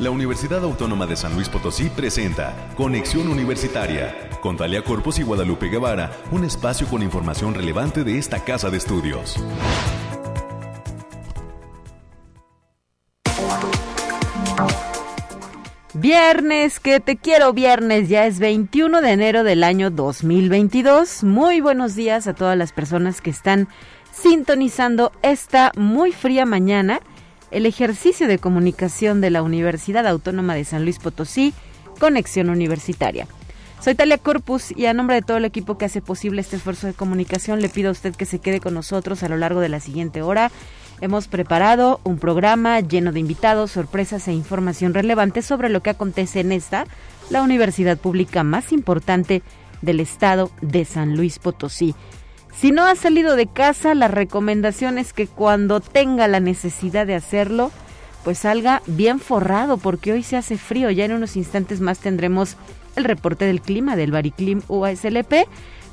La Universidad Autónoma de San Luis Potosí presenta Conexión Universitaria con Talia Corpus y Guadalupe Guevara, un espacio con información relevante de esta casa de estudios. Viernes, que te quiero viernes, ya es 21 de enero del año 2022. Muy buenos días a todas las personas que están sintonizando esta muy fría mañana el ejercicio de comunicación de la Universidad Autónoma de San Luis Potosí, Conexión Universitaria. Soy Talia Corpus y a nombre de todo el equipo que hace posible este esfuerzo de comunicación le pido a usted que se quede con nosotros a lo largo de la siguiente hora Hemos preparado un programa lleno de invitados, sorpresas e información relevante sobre lo que acontece en esta, la universidad pública más importante del estado de San Luis Potosí. Si no ha salido de casa, la recomendación es que cuando tenga la necesidad de hacerlo, pues salga bien forrado, porque hoy se hace frío. Ya en unos instantes más tendremos el reporte del clima del Bariclim UASLP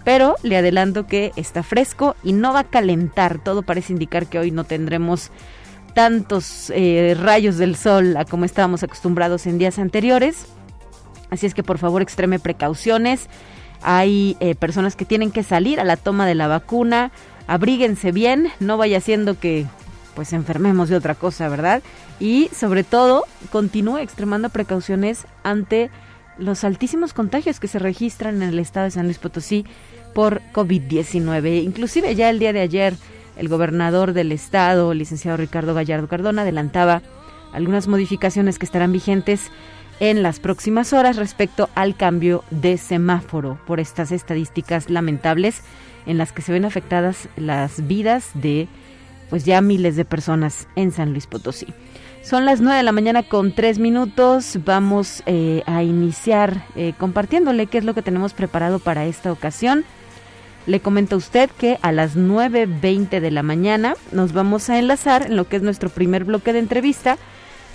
pero le adelanto que está fresco y no va a calentar. Todo parece indicar que hoy no tendremos tantos eh, rayos del sol a como estábamos acostumbrados en días anteriores. Así es que por favor extreme precauciones. Hay eh, personas que tienen que salir a la toma de la vacuna. Abríguense bien, no vaya siendo que pues enfermemos de otra cosa, ¿verdad? Y sobre todo, continúe extremando precauciones ante los altísimos contagios que se registran en el estado de San Luis Potosí por COVID-19. Inclusive ya el día de ayer el gobernador del estado, licenciado Ricardo Gallardo Cardona, adelantaba algunas modificaciones que estarán vigentes en las próximas horas respecto al cambio de semáforo por estas estadísticas lamentables en las que se ven afectadas las vidas de pues ya miles de personas en San Luis Potosí. Son las 9 de la mañana con 3 minutos. Vamos eh, a iniciar eh, compartiéndole qué es lo que tenemos preparado para esta ocasión. Le comento a usted que a las 9.20 de la mañana nos vamos a enlazar en lo que es nuestro primer bloque de entrevista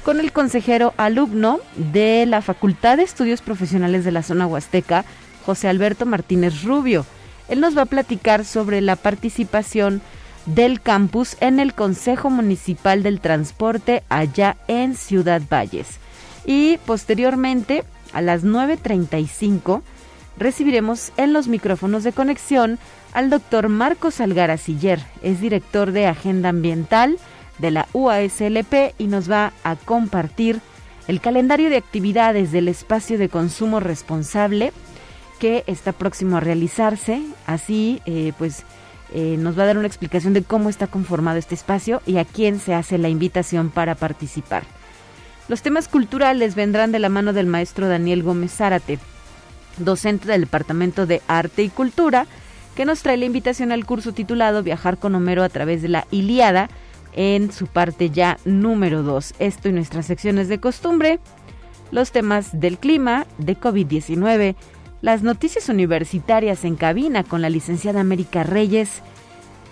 con el consejero alumno de la Facultad de Estudios Profesionales de la Zona Huasteca, José Alberto Martínez Rubio. Él nos va a platicar sobre la participación del campus en el Consejo Municipal del Transporte allá en Ciudad Valles. Y posteriormente, a las 9.35, recibiremos en los micrófonos de conexión al doctor Marcos Algara Siller, es director de Agenda Ambiental de la UASLP y nos va a compartir el calendario de actividades del espacio de consumo responsable que está próximo a realizarse. Así, eh, pues, eh, nos va a dar una explicación de cómo está conformado este espacio y a quién se hace la invitación para participar. Los temas culturales vendrán de la mano del maestro Daniel Gómez Zárate, docente del Departamento de Arte y Cultura, que nos trae la invitación al curso titulado Viajar con Homero a través de la Iliada en su parte ya número 2. Esto y nuestras secciones de costumbre, los temas del clima, de COVID-19, las noticias universitarias en cabina con la licenciada América Reyes,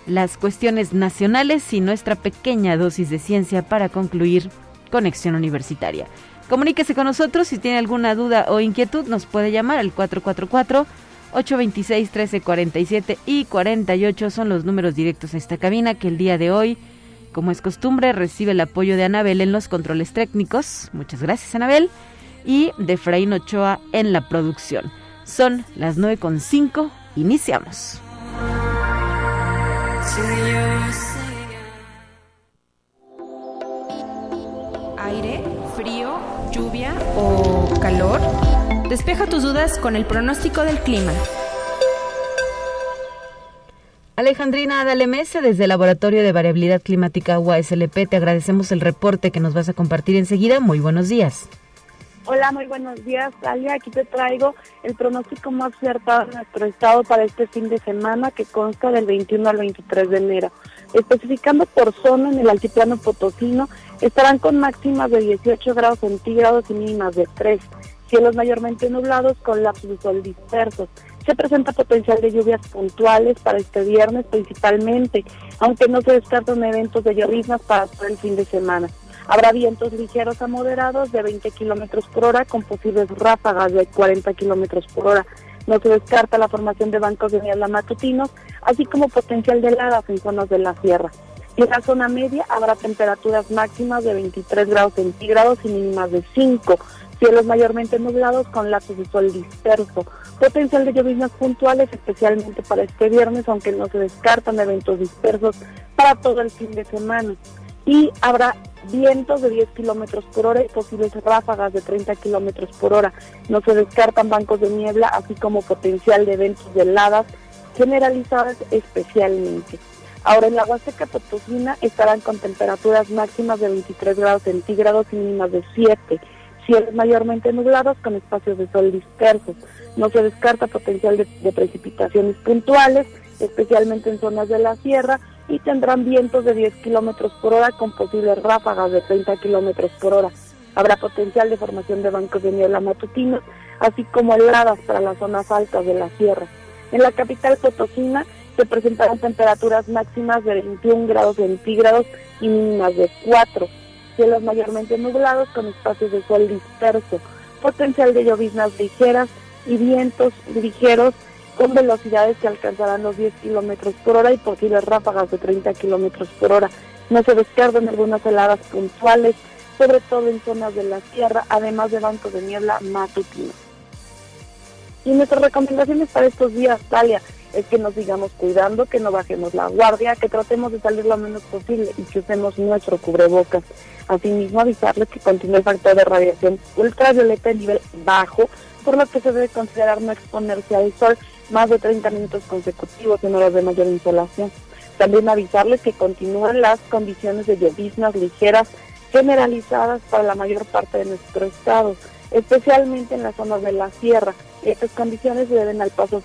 las cuestiones nacionales y nuestra pequeña dosis de ciencia para concluir Conexión Universitaria. Comuníquese con nosotros si tiene alguna duda o inquietud, nos puede llamar al 444 826 1347 y 48 son los números directos a esta cabina que el día de hoy, como es costumbre, recibe el apoyo de Anabel en los controles técnicos. Muchas gracias, Anabel. Y de Fraín Ochoa en la producción. Son las 9.5. Iniciamos. Aire, frío lluvia o calor? Despeja tus dudas con el pronóstico del clima. Alejandrina Adalemese, desde el Laboratorio de Variabilidad Climática UASLP, te agradecemos el reporte que nos vas a compartir enseguida. Muy buenos días. Hola, muy buenos días, Talia. Aquí te traigo el pronóstico más acertado de nuestro estado para este fin de semana que consta del 21 al 23 de enero. Especificando por zona en el altiplano potosino, estarán con máximas de 18 grados centígrados y mínimas de 3. Cielos mayormente nublados con lapsos de sol dispersos. Se presenta potencial de lluvias puntuales para este viernes principalmente, aunque no se descartan eventos de lloviznas para todo el fin de semana. Habrá vientos ligeros a moderados de 20 kilómetros por hora con posibles ráfagas de 40 kilómetros por hora. No se descarta la formación de bancos de niebla matutinos, así como potencial de heladas en zonas de la sierra. En la zona media habrá temperaturas máximas de 23 grados centígrados y mínimas de 5. Cielos mayormente nublados con lapsos de sol disperso. Potencial de lloviznas puntuales, especialmente para este viernes, aunque no se descartan eventos dispersos para todo el fin de semana. Y habrá vientos de 10 kilómetros por hora y posibles ráfagas de 30 kilómetros por hora. No se descartan bancos de niebla, así como potencial de eventos de heladas generalizadas especialmente. Ahora en la Huasteca Potosina estarán con temperaturas máximas de 23 grados centígrados y mínimas de 7. Cielos mayormente nublados con espacios de sol dispersos. No se descarta potencial de, precipitaciones puntuales, especialmente en zonas de la sierra, y tendrán vientos de 10 kilómetros por hora con posibles ráfagas de 30 kilómetros por hora. Habrá potencial de formación de bancos de niebla matutinos, así como heladas para las zonas altas de la sierra. En la capital Potosina se presentarán temperaturas máximas de 21 grados centígrados y mínimas de 4. Cielos mayormente nublados con espacios de sol disperso, potencial de lloviznas ligeras y vientos ligeros con velocidades que alcanzarán los 10 kilómetros por hora y posibles ráfagas de 30 kilómetros por hora. No se descartan algunas heladas puntuales, sobre todo en zonas de la sierra, además de bancos de niebla matutinos. Y nuestras recomendaciones para estos días, Talia, es que nos sigamos cuidando, que no bajemos la guardia, que tratemos de salir lo menos posible y que usemos nuestro cubrebocas. Asimismo, avisarles que continúa el factor de radiación ultravioleta en nivel bajo, por lo que se debe considerar no exponerse al sol más de 30 minutos consecutivos en horas de mayor insolación. También avisarles que continúan las condiciones de lloviznas ligeras generalizadas para la mayor parte de nuestro estado, especialmente en las zonas de la sierra. Estas condiciones se deben al paso,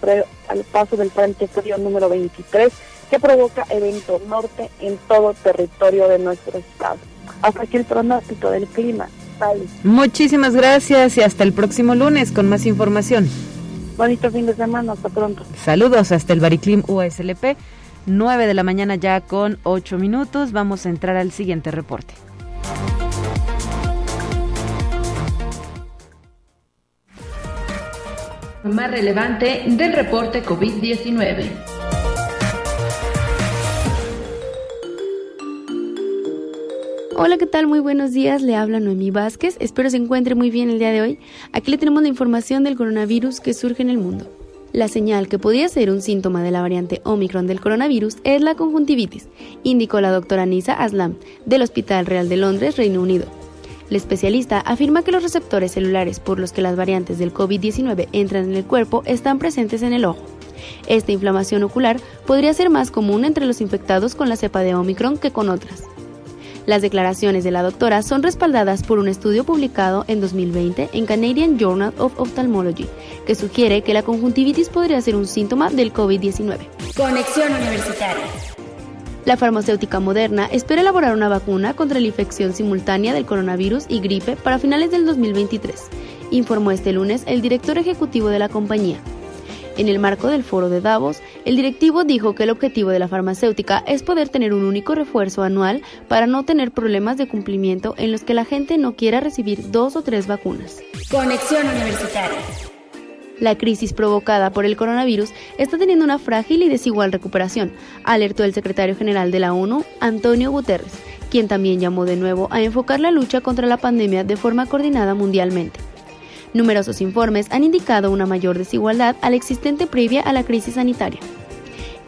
al paso del Frente Frío número 23, que provoca evento norte en todo territorio de nuestro estado. Hasta aquí el pronóstico del clima. Muchísimas gracias y hasta el próximo lunes con más información. Bonito fin de semana, hasta pronto. Saludos hasta el Bariclim USLP, 9 de la mañana ya con 8 minutos. Vamos a entrar al siguiente reporte. Más relevante del reporte COVID-19. Hola, ¿qué tal? Muy buenos días. Le habla Noemí Vázquez. Espero se encuentre muy bien el día de hoy. Aquí le tenemos la información del coronavirus que surge en el mundo. La señal que podría ser un síntoma de la variante Omicron del coronavirus es la conjuntivitis, indicó la doctora Nisa Aslam, del Hospital Real de Londres, Reino Unido. La especialista afirma que los receptores celulares por los que las variantes del COVID-19 entran en el cuerpo están presentes en el ojo. Esta inflamación ocular podría ser más común entre los infectados con la cepa de Omicron que con otras. Las declaraciones de la doctora son respaldadas por un estudio publicado en 2020 en Canadian Journal of Ophthalmology, que sugiere que la conjuntivitis podría ser un síntoma del COVID-19. Conexión Universitaria. La farmacéutica Moderna espera elaborar una vacuna contra la infección simultánea del coronavirus y gripe para finales del 2023, informó este lunes el director ejecutivo de la compañía. En el marco del foro de Davos, el directivo dijo que el objetivo de la farmacéutica es poder tener un único refuerzo anual para no tener problemas de cumplimiento en los que la gente no quiera recibir dos o tres vacunas. Conexión Universitaria. La crisis provocada por el coronavirus está teniendo una frágil y desigual recuperación, alertó el secretario general de la ONU, Antonio Guterres, quien también llamó de nuevo a enfocar la lucha contra la pandemia de forma coordinada mundialmente. Numerosos informes han indicado una mayor desigualdad a la existente previa a la crisis sanitaria.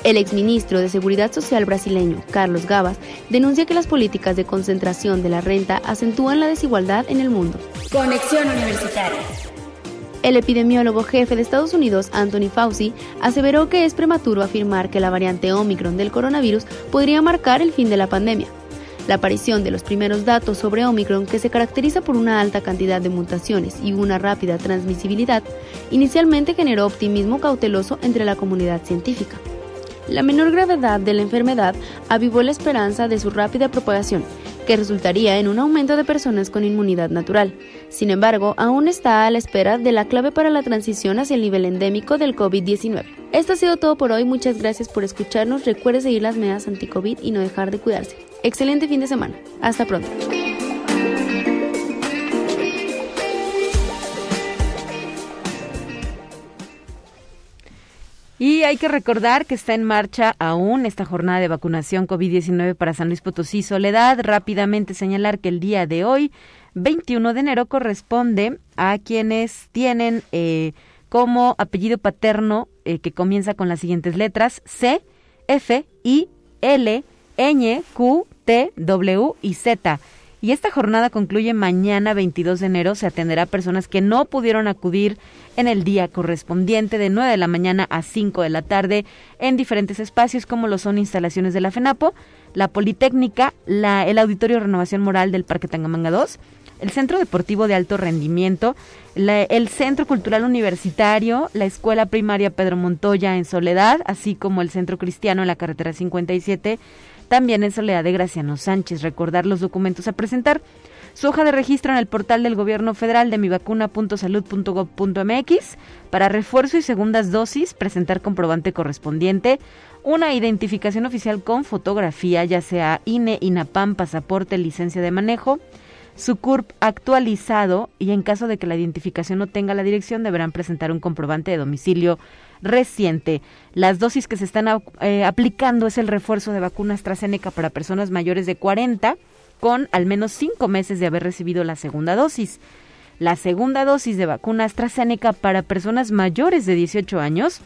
El exministro de Seguridad Social brasileño, Carlos Gabas, denuncia que las políticas de concentración de la renta acentúan la desigualdad en el mundo. Conexión Universitaria. El epidemiólogo jefe de Estados Unidos, Anthony Fauci, aseveró que es prematuro afirmar que la variante Omicron del coronavirus podría marcar el fin de la pandemia. La aparición de los primeros datos sobre Omicron, que se caracteriza por una alta cantidad de mutaciones y una rápida transmisibilidad, inicialmente generó optimismo cauteloso entre la comunidad científica. La menor gravedad de la enfermedad avivó la esperanza de su rápida propagación, que resultaría en un aumento de personas con inmunidad natural. Sin embargo, aún está a la espera de la clave para la transición hacia el nivel endémico del COVID-19. Esto ha sido todo por hoy, muchas gracias por escucharnos, recuerde seguir las medidas anti-COVID y no dejar de cuidarse. Excelente fin de semana. Hasta pronto. Y hay que recordar que está en marcha aún esta jornada de vacunación COVID-19 para San Luis Potosí Soledad. Rápidamente señalar que el día de hoy, 21 de enero, corresponde a quienes tienen eh, como apellido paterno eh, que comienza con las siguientes letras C, F, I, L, Ñ, Q, T, W y Z. Y esta jornada concluye mañana 22 de enero. Se atenderá a personas que no pudieron acudir en el día correspondiente de 9 de la mañana a 5 de la tarde en diferentes espacios como lo son instalaciones de la FENAPO, la Politécnica, la, el Auditorio Renovación Moral del Parque Tangamanga 2, el Centro Deportivo de Alto Rendimiento, el Centro Cultural Universitario, la Escuela Primaria Pedro Montoya en Soledad, así como el Centro Cristiano en la Carretera 57, también en Soledad de Graciano Sánchez. Recordar los documentos a presentar su hoja de registro en el portal del Gobierno Federal de mivacuna.salud.gov.mx para refuerzo y segundas dosis, presentar comprobante correspondiente, una identificación oficial con fotografía, ya sea INE, INAPAM, pasaporte, licencia de manejo, su CURP actualizado y en caso de que la identificación no tenga la dirección deberán presentar un comprobante de domicilio reciente. Las dosis que se están eh, aplicando es el refuerzo de vacuna AstraZeneca para personas mayores de 40 con al menos cinco meses de haber recibido la segunda dosis. La segunda dosis de vacuna AstraZeneca para personas mayores de 18 años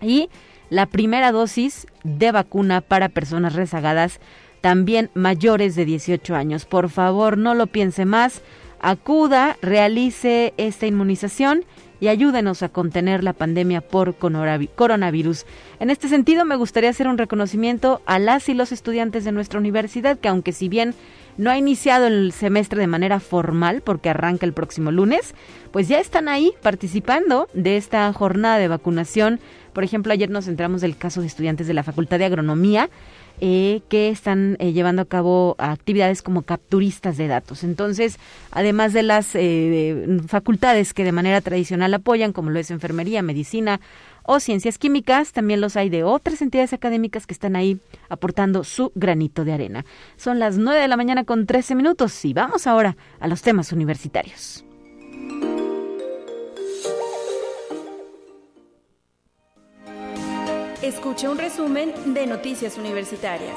y la primera dosis de vacuna para personas rezagadas también mayores de 18 años. Por favor, no lo piense más, acuda, realice esta inmunización y ayúdenos a contener la pandemia por coronavirus. En este sentido, me gustaría hacer un reconocimiento a las y los estudiantes de nuestra universidad que aunque si bien no ha iniciado el semestre de manera formal porque arranca el próximo lunes, pues ya están ahí participando de esta jornada de vacunación. Por ejemplo, ayer nos entramos del caso de estudiantes de la Facultad de Agronomía eh, que están eh, llevando a cabo actividades como capturistas de datos. Entonces, además de las eh, facultades que de manera tradicional apoyan, como lo es enfermería, medicina o ciencias químicas, también los hay de otras entidades académicas que están ahí aportando su granito de arena. Son las 9 de la mañana con 13 minutos y vamos ahora a los temas universitarios. Escucha un resumen de Noticias Universitarias.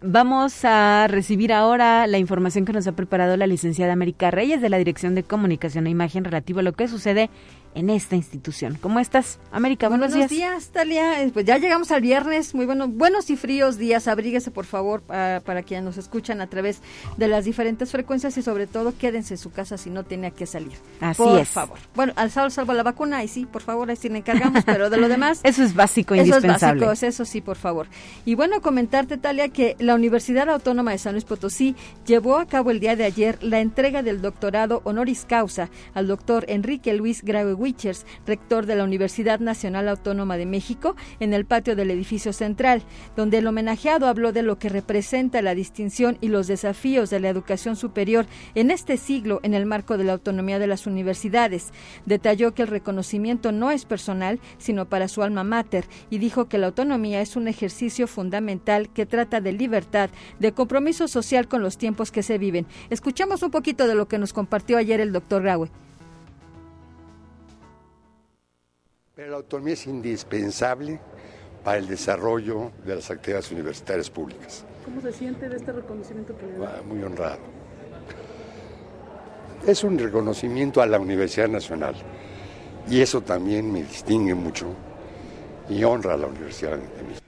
Vamos a recibir ahora la información que nos ha preparado la licenciada América Reyes de la Dirección de Comunicación e Imagen relativo a lo que sucede en esta institución. ¿Cómo estás, América? Buenos, buenos días. Talia. Eh, pues ya llegamos al viernes, muy bueno, buenos y fríos días. Abríguese, por favor, para, quienes nos escuchan a través de las diferentes frecuencias y sobre todo quédense en su casa si no tiene que salir. Así por es. favor. Bueno, al salvo, salvo la vacuna, y sí, por favor, ahí sí le encargamos, pero de lo demás. eso es básico, indispensable. Eso es básico, eso sí, por favor. Y bueno, comentarte, Talia, que la Universidad Autónoma de San Luis Potosí llevó a cabo el día de ayer la entrega del doctorado honoris causa al doctor Enrique Luis Graue Wichers, rector de la Universidad Nacional Autónoma de México en el patio del edificio central, donde el homenajeado habló de lo que representa la distinción y los desafíos de la educación superior en este siglo en el marco de la autonomía de las universidades. Detalló que el reconocimiento no es personal, sino para su alma mater, y dijo que la autonomía es un ejercicio fundamental que trata de libertad, de compromiso social con los tiempos que se viven. Escuchamos un poquito de lo que nos compartió ayer el doctor Graue. Pero la autonomía es indispensable para el desarrollo de las actividades universitarias públicas. ¿Cómo se siente de este reconocimiento que le da? Muy honrado. Es un reconocimiento a la Universidad Nacional y eso también me distingue mucho y honra a la Universidad de México.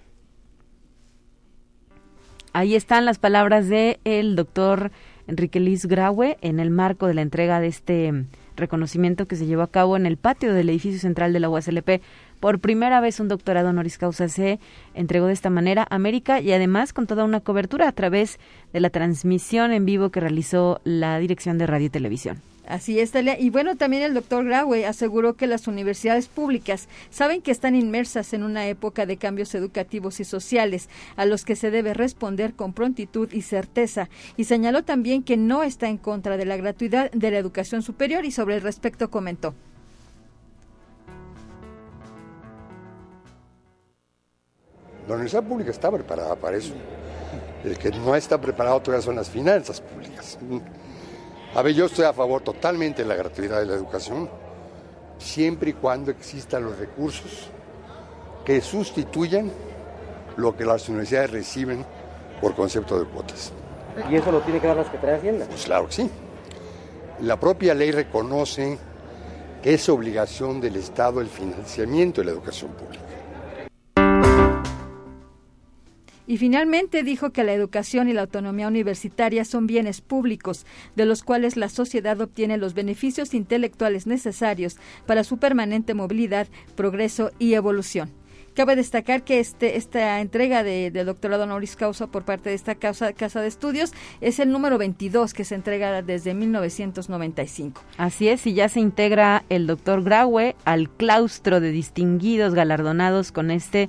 Ahí están las palabras del el doctor Enrique Luis Graue en el marco de la entrega de este reconocimiento que se llevó a cabo en el patio del edificio central de la USLP. Por primera vez un doctorado honoris causa se entregó de esta manera a América y además con toda una cobertura a través de la transmisión en vivo que realizó la Dirección de Radio y Televisión. Así es, Talia. Y bueno, también el doctor Graue aseguró que las universidades públicas saben que están inmersas en una época de cambios educativos y sociales a los que se debe responder con prontitud y certeza. Y señaló también que no está en contra de la gratuidad de la educación superior y sobre el respecto comentó. La universidad pública está preparada para eso. El que no está preparado todavía son las finanzas públicas. A ver, yo estoy a favor totalmente de la gratuidad de la educación, siempre y cuando existan los recursos que sustituyan lo que las universidades reciben por concepto de cuotas. ¿Y eso lo tiene que dar la Secretaría de Hacienda? Pues claro que sí. La propia ley reconoce que es obligación del Estado el financiamiento de la educación pública. Y finalmente dijo que la educación y la autonomía universitaria son bienes públicos, de los cuales la sociedad obtiene los beneficios intelectuales necesarios para su permanente movilidad, progreso y evolución. Cabe destacar que este, esta entrega de, doctorado honoris causa por parte de esta casa, casa de estudios es el número 22 que se entrega desde 1995. Así es, y ya se integra el doctor Graue al claustro de distinguidos galardonados con este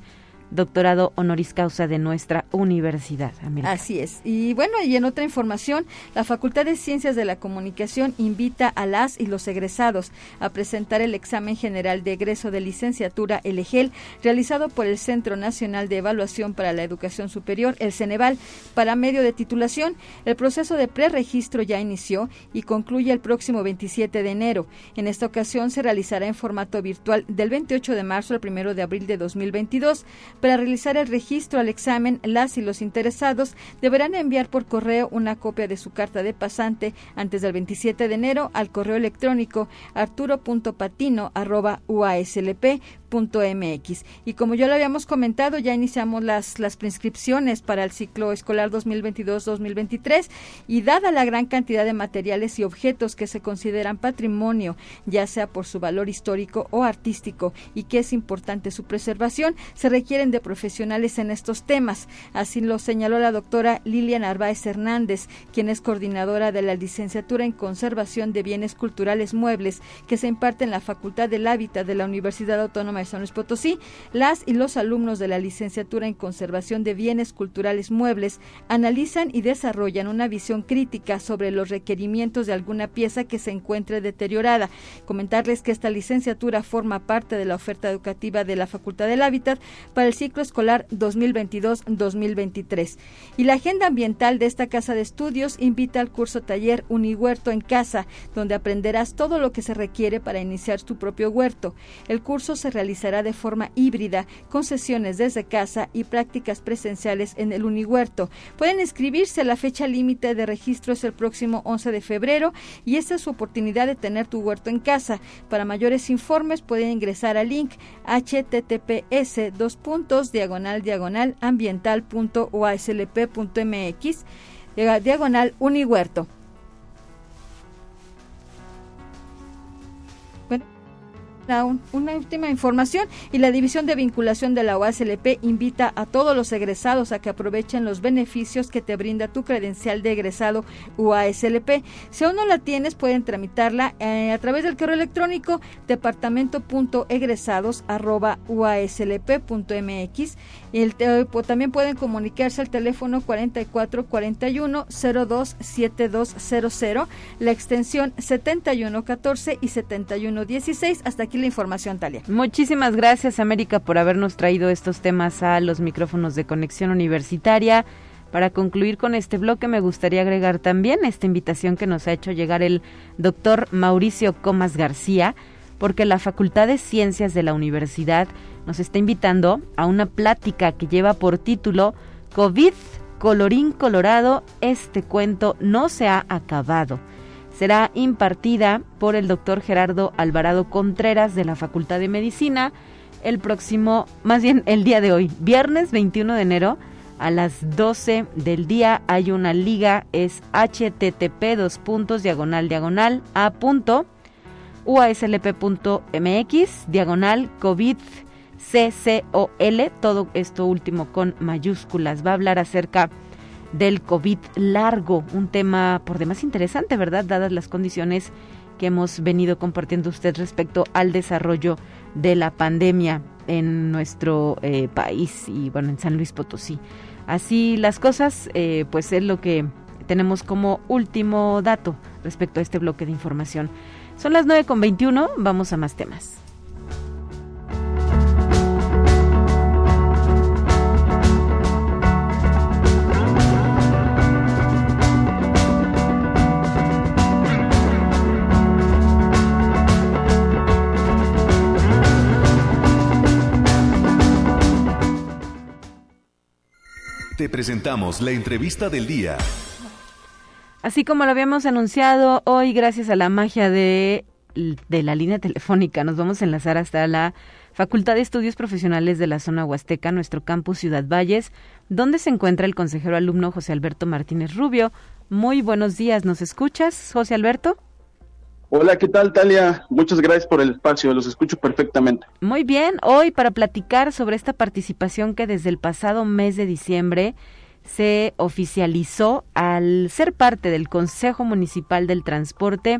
doctorado honoris causa de nuestra universidad. Así es. Y bueno, y en otra información, la Facultad de Ciencias de la Comunicación invita a las y los egresados a presentar el examen general de egreso de licenciatura, el EGEL, realizado por el Centro Nacional de Evaluación para la Educación Superior, el CENEVAL, para medio de titulación. El proceso de preregistro ya inició y concluye el próximo 27 de enero. En esta ocasión se realizará en formato virtual del 28 de marzo al 1 de abril de 2022. Para realizar el registro al examen, las y los interesados deberán enviar por correo una copia de su carta de pasante antes del 27 de enero al correo electrónico arturo.patino.uaslp mx Y como ya lo habíamos comentado, ya iniciamos las, las prescripciones para el ciclo escolar 2022-2023 y dada la gran cantidad de materiales y objetos que se consideran patrimonio, ya sea por su valor histórico o artístico y que es importante su preservación, se requieren de profesionales en estos temas. Así lo señaló la doctora Lilian Arbaez Hernández, quien es coordinadora de la licenciatura en conservación de bienes culturales muebles que se imparte en la Facultad del Hábitat de la Universidad Autónoma de San Luis Potosí, las y los alumnos de la licenciatura en conservación de bienes culturales muebles analizan y desarrollan una visión crítica sobre los requerimientos de alguna pieza que se encuentre deteriorada. Comentarles que esta licenciatura forma parte de la oferta educativa de la Facultad del Hábitat para el ciclo escolar 2022-2023. Y la agenda ambiental de esta casa de estudios invita al curso taller Unihuerto en casa, donde aprenderás todo lo que se requiere para iniciar tu propio huerto. El curso se realiza realizará de forma híbrida, con sesiones desde casa y prácticas presenciales en el Unihuerto. Pueden inscribirse, la fecha límite de registro es el próximo 11 de febrero y esta es su oportunidad de tener tu huerto en casa. Para mayores informes pueden ingresar al link https dos puntos diagonal diagonal ambiental.uaslp.mx diagonal Unihuerto. Una, última información y la División de Vinculación de la OASLP invita a todos los egresados a que aprovechen los beneficios que te brinda tu credencial de egresado UASLP. Si aún no la tienes, pueden tramitarla eh, a través del correo electrónico departamento.egresados.uaslp.mx. El, también pueden comunicarse al teléfono 4441 027200, la extensión 7114 y 7116. Hasta aquí la información, Talia. Muchísimas gracias, América, por habernos traído estos temas a los micrófonos de conexión universitaria. Para concluir con este bloque, me gustaría agregar también esta invitación que nos ha hecho llegar el doctor Mauricio Comas García, porque la Facultad de Ciencias de la Universidad nos está invitando a una plática que lleva por título COVID, colorín colorado, este cuento no se ha acabado será impartida por el doctor Gerardo Alvarado Contreras de la Facultad de Medicina el próximo, más bien el día de hoy, viernes 21 de enero a las 12 del día hay una liga, es http dos puntos diagonal diagonal a punto uaslp.mx diagonal covid CCOL, todo esto último con mayúsculas. Va a hablar acerca del COVID largo, un tema por demás interesante, ¿verdad? Dadas las condiciones que hemos venido compartiendo usted respecto al desarrollo de la pandemia en nuestro eh, país y bueno, en San Luis Potosí. Así las cosas, eh, pues es lo que tenemos como último dato respecto a este bloque de información. Son las 9.21, vamos a más temas. Te presentamos la entrevista del día. Así como lo habíamos anunciado, hoy gracias a la magia de, de la línea telefónica nos vamos a enlazar hasta la Facultad de Estudios Profesionales de la Zona Huasteca, nuestro campus Ciudad Valles, donde se encuentra el consejero alumno José Alberto Martínez Rubio. Muy buenos días, ¿nos escuchas, José Alberto? Hola, ¿qué tal, Talia? Muchas gracias por el espacio, los escucho perfectamente. Muy bien, hoy para platicar sobre esta participación que desde el pasado mes de diciembre se oficializó al ser parte del Consejo Municipal del Transporte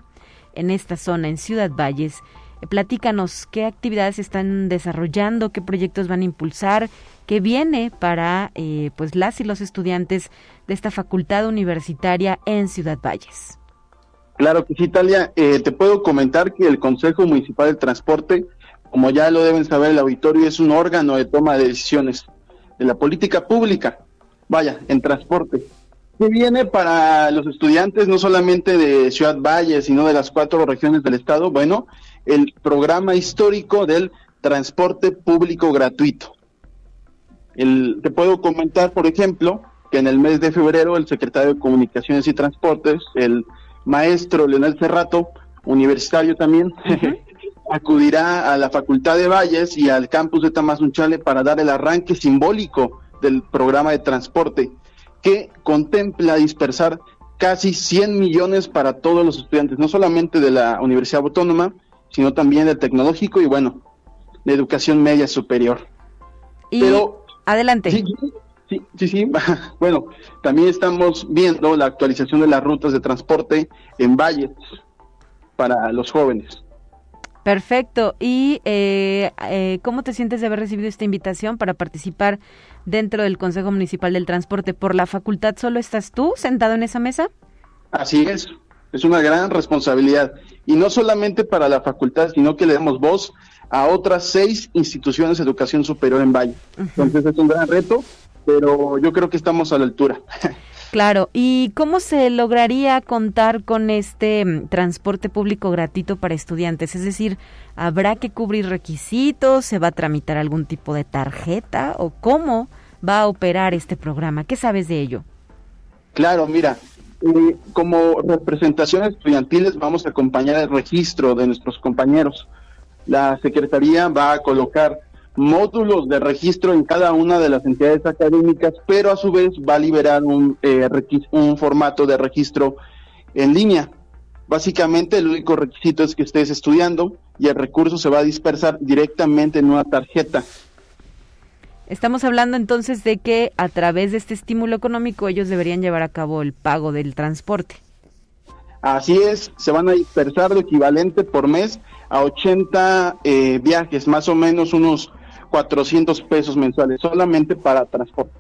en esta zona, en Ciudad Valles. Eh, platícanos qué actividades están desarrollando, qué proyectos van a impulsar, qué viene para eh, pues las y los estudiantes de esta facultad universitaria en Ciudad Valles. Claro que sí, Italia. Eh, te puedo comentar que el Consejo Municipal del Transporte, como ya lo deben saber el auditorio, es un órgano de toma de decisiones de la política pública, vaya, en transporte, que viene para los estudiantes no solamente de Ciudad Valle, sino de las cuatro regiones del estado, bueno, el programa histórico del transporte público gratuito. El, te puedo comentar, por ejemplo, que en el mes de febrero el secretario de Comunicaciones y Transportes, el maestro Leonel Cerrato, universitario también, acudirá a la Facultad de Valles y al campus de Tamazunchale para dar el arranque simbólico del programa de transporte que contempla dispersar casi 100 millones para todos los estudiantes, no solamente de la Universidad Autónoma, sino también del tecnológico y bueno, de educación media superior. Y Pero, adelante. Sí, sí, sí. Bueno, también estamos viendo la actualización de las rutas de transporte en valles para los jóvenes. Perfecto. ¿Y eh, eh, cómo te sientes de haber recibido esta invitación para participar dentro del Consejo Municipal del Transporte? ¿Por la facultad solo estás tú sentado en esa mesa? Así es. Es una gran responsabilidad. Y no solamente para la facultad, sino que le damos voz a otras seis instituciones de educación superior en Valle. Entonces es un gran reto pero yo creo que estamos a la altura. Claro, ¿y cómo se lograría contar con este mm, transporte público gratuito para estudiantes? Es decir, ¿habrá que cubrir requisitos? ¿Se va a tramitar algún tipo de tarjeta? ¿O cómo va a operar este programa? ¿Qué sabes de ello? Claro, mira, eh, como representación estudiantiles vamos a acompañar el registro de nuestros compañeros. La Secretaría va a colocar módulos de registro en cada una de las entidades académicas, pero a su vez va a liberar un, eh, un formato de registro en línea. Básicamente el único requisito es que estés estudiando y el recurso se va a dispersar directamente en una tarjeta. Estamos hablando entonces de que a través de este estímulo económico ellos deberían llevar a cabo el pago del transporte. Así es, se van a dispersar lo equivalente por mes a 80 eh, viajes, más o menos unos 400 pesos mensuales solamente para transporte.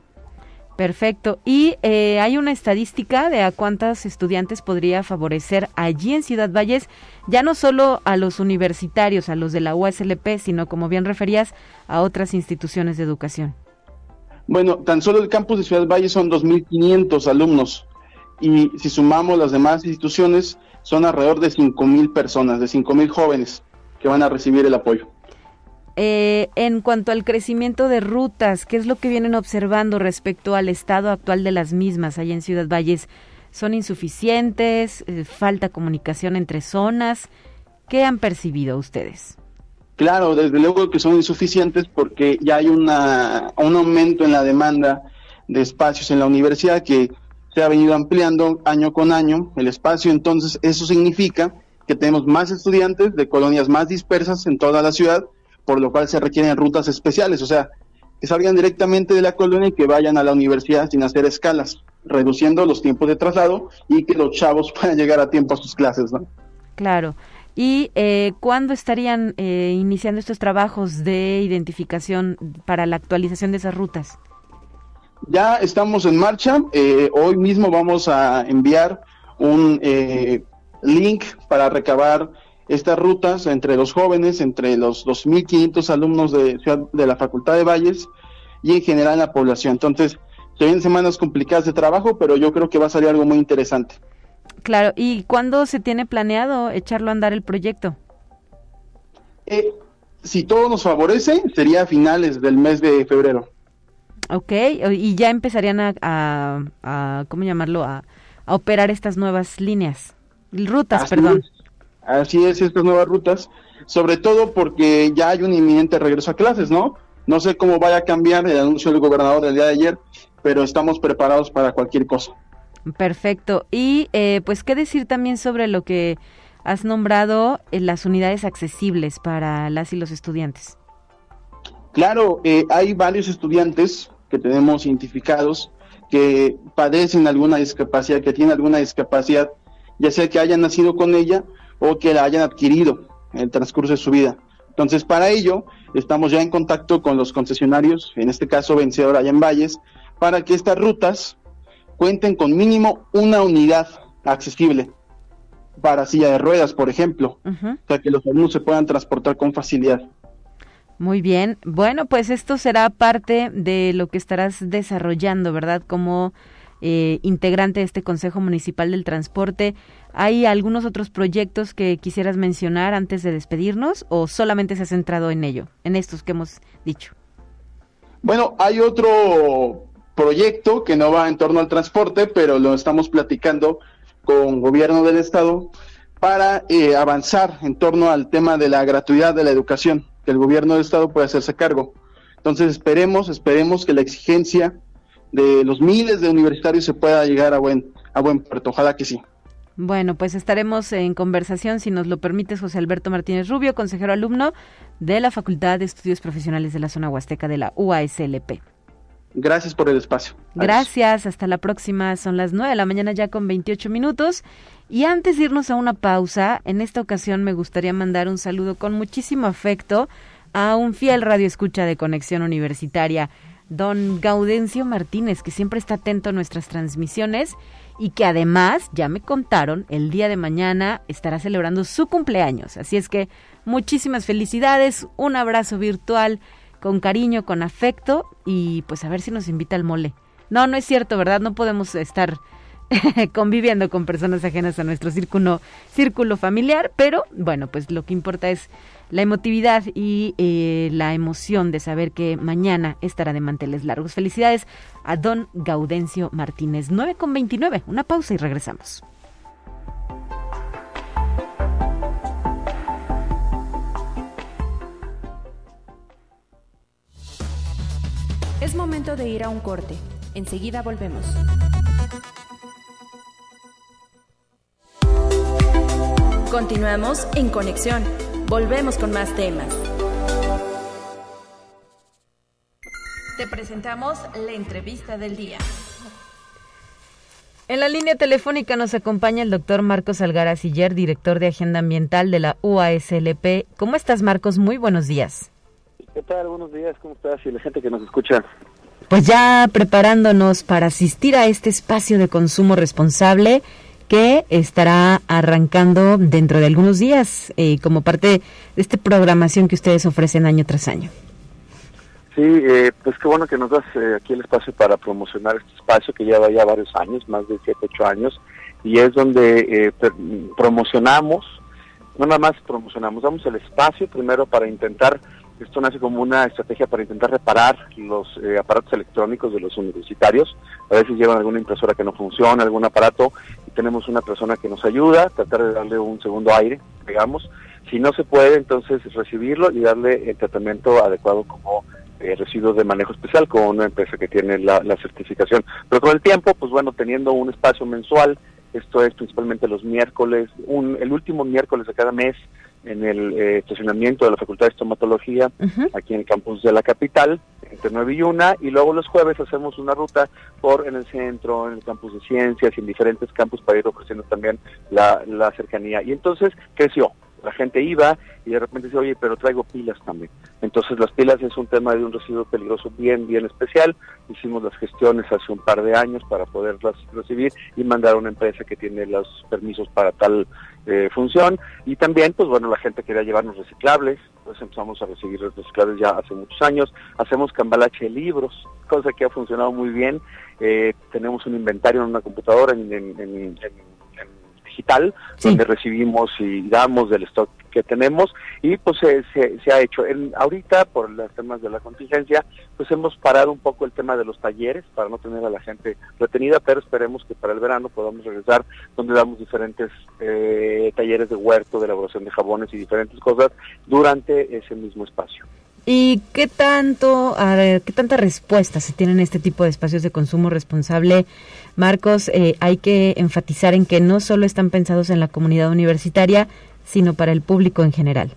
Perfecto. ¿Y eh, hay una estadística de a cuántos estudiantes podría favorecer allí en Ciudad Valles, ya no solo a los universitarios, a los de la USLP, sino, como bien referías, a otras instituciones de educación? Bueno, tan solo el campus de Ciudad Valles son 2.500 alumnos y si sumamos las demás instituciones, son alrededor de 5.000 personas, de 5.000 jóvenes que van a recibir el apoyo. Eh, en cuanto al crecimiento de rutas, ¿qué es lo que vienen observando respecto al estado actual de las mismas allá en Ciudad Valles? ¿Son insuficientes? Eh, ¿Falta comunicación entre zonas? ¿Qué han percibido ustedes? Claro, desde luego que son insuficientes porque ya hay una, un aumento en la demanda de espacios en la universidad que se ha venido ampliando año con año el espacio, entonces eso significa que tenemos más estudiantes de colonias más dispersas en toda la ciudad por lo cual se requieren rutas especiales, o sea, que salgan directamente de la colonia y que vayan a la universidad sin hacer escalas, reduciendo los tiempos de traslado y que los chavos puedan llegar a tiempo a sus clases, ¿no? Claro. ¿Y eh, cuándo estarían eh, iniciando estos trabajos de identificación para la actualización de esas rutas? Ya estamos en marcha. Eh, hoy mismo vamos a enviar un eh, link para recabar estas rutas entre los jóvenes, entre los 2.500 alumnos de, de la Facultad de Valles y en general en la población. Entonces, se vienen semanas complicadas de trabajo, pero yo creo que va a salir algo muy interesante. Claro, ¿y cuándo se tiene planeado echarlo a andar el proyecto? Eh, si todo nos favorece, sería a finales del mes de febrero. Ok, y ya empezarían a, a, ¿cómo llamarlo? A, a, operar estas nuevas líneas, rutas, perdón. Así es, estas nuevas rutas, sobre todo porque ya hay un inminente regreso a clases, ¿no? No sé cómo vaya a cambiar el anuncio del gobernador del día de ayer, pero estamos preparados para cualquier cosa. Perfecto. Y eh, pues, ¿qué decir también sobre lo que has nombrado en las unidades accesibles para las y los estudiantes? Claro, eh, hay varios estudiantes que tenemos identificados que padecen alguna discapacidad, que tienen alguna discapacidad, ya sea que hayan nacido con ella o que la hayan adquirido en el transcurso de su vida. Entonces, para ello, estamos ya en contacto con los concesionarios, en este caso Vencedor allá en Valles, para que estas rutas cuenten con mínimo una unidad accesible para silla de ruedas, por ejemplo, o sea que los alumnos se puedan transportar con facilidad. Muy bien. Bueno, pues esto será parte de lo que estarás desarrollando, ¿verdad? Como eh, integrante de este Consejo Municipal del Transporte. ¿Hay algunos otros proyectos que quisieras mencionar antes de despedirnos o solamente se ha centrado en ello, en estos que hemos dicho? Bueno, hay otro proyecto que no va en torno al transporte, pero lo estamos platicando con gobierno del estado para eh, avanzar en torno al tema de la gratuidad de la educación, que el gobierno del estado pueda hacerse cargo. Entonces esperemos, esperemos que la exigencia de los miles de universitarios se pueda llegar a buen, a buen puerto. Ojalá que sí. Bueno, pues estaremos en conversación, si nos lo permites, José Alberto Martínez Rubio, consejero alumno de la Facultad de Estudios Profesionales de la Zona Huasteca de la UASLP. Gracias por el espacio. Gracias, hasta la próxima. Son las 9 de la mañana ya con 28 minutos. Y antes de irnos a una pausa, en esta ocasión me gustaría mandar un saludo con muchísimo afecto a un fiel radio escucha de Conexión Universitaria, don Gaudencio Martínez, que siempre está atento a nuestras transmisiones y que además, ya me contaron, el día de mañana estará celebrando su cumpleaños. Así es que muchísimas felicidades, un abrazo virtual con cariño, con afecto y pues a ver si nos invita al mole. No, no es cierto, ¿verdad? No podemos estar conviviendo con personas ajenas a nuestro círculo, círculo familiar, pero bueno, pues lo que importa es la emotividad y eh, la emoción de saber que mañana estará de manteles largos. Felicidades a don Gaudencio Martínez. 9 con 29, una pausa y regresamos. Es momento de ir a un corte. Enseguida volvemos. Continuamos en conexión. Volvemos con más temas. Te presentamos la entrevista del día. En la línea telefónica nos acompaña el doctor Marcos Algara Siller, director de Agenda Ambiental de la UASLP. ¿Cómo estás, Marcos? Muy buenos días. ¿Qué tal? Buenos días, ¿cómo estás? Y la gente que nos escucha. Pues ya preparándonos para asistir a este espacio de consumo responsable que estará arrancando dentro de algunos días eh, como parte de esta programación que ustedes ofrecen año tras año. Sí, eh, pues qué bueno que nos das eh, aquí el espacio para promocionar este espacio que lleva ya varios años, más de 7, 8 años, y es donde promocionamos, no nada más promocionamos, damos el espacio primero para intentar esto nace como una estrategia para intentar reparar los eh, aparatos electrónicos de los universitarios. A veces llevan alguna impresora que no funciona, algún aparato, y tenemos una persona que nos ayuda, tratar de darle un segundo aire, digamos. Si no se puede, entonces recibirlo y darle el tratamiento adecuado como eh, residuo de manejo especial con una empresa que tiene la, la certificación. Pero con el tiempo, pues bueno, teniendo un espacio mensual, esto es principalmente los miércoles, un, el último miércoles de cada mes, en el eh, estacionamiento de la Facultad de Estomatología, aquí en el campus de la capital, entre 9 y 1, y luego los jueves hacemos una ruta por en el centro, en el campus de ciencias y en diferentes campus para ir ofreciendo también la, la cercanía. Y entonces creció, la gente iba y de repente dice, oye, pero traigo pilas también. Entonces las pilas es un tema de un residuo peligroso bien, bien especial. Hicimos las gestiones hace un par de años para poderlas recibir y mandar a una empresa que tiene los permisos para tal eh, función. Y también, pues bueno, la gente quería llevarnos reciclables, pues empezamos a recibir reciclables ya hace muchos años. Hacemos cambalache de libros, cosa que ha funcionado muy bien. Eh, tenemos un inventario en una computadora en, en, en digital, donde recibimos y damos del stock que tenemos y pues se, se, ha hecho. En, ahorita, por los temas de la contingencia, pues hemos parado un poco el tema de los talleres para no tener a la gente retenida, pero esperemos que para el verano podamos regresar donde damos diferentes eh, talleres de huerto, de elaboración de jabones y diferentes cosas durante ese mismo espacio. ¿Y qué tanto, qué tanta respuesta se tienen este tipo de espacios de consumo responsable? Marcos, eh, hay que enfatizar en que no solo están pensados en la comunidad universitaria, sino para el público en general.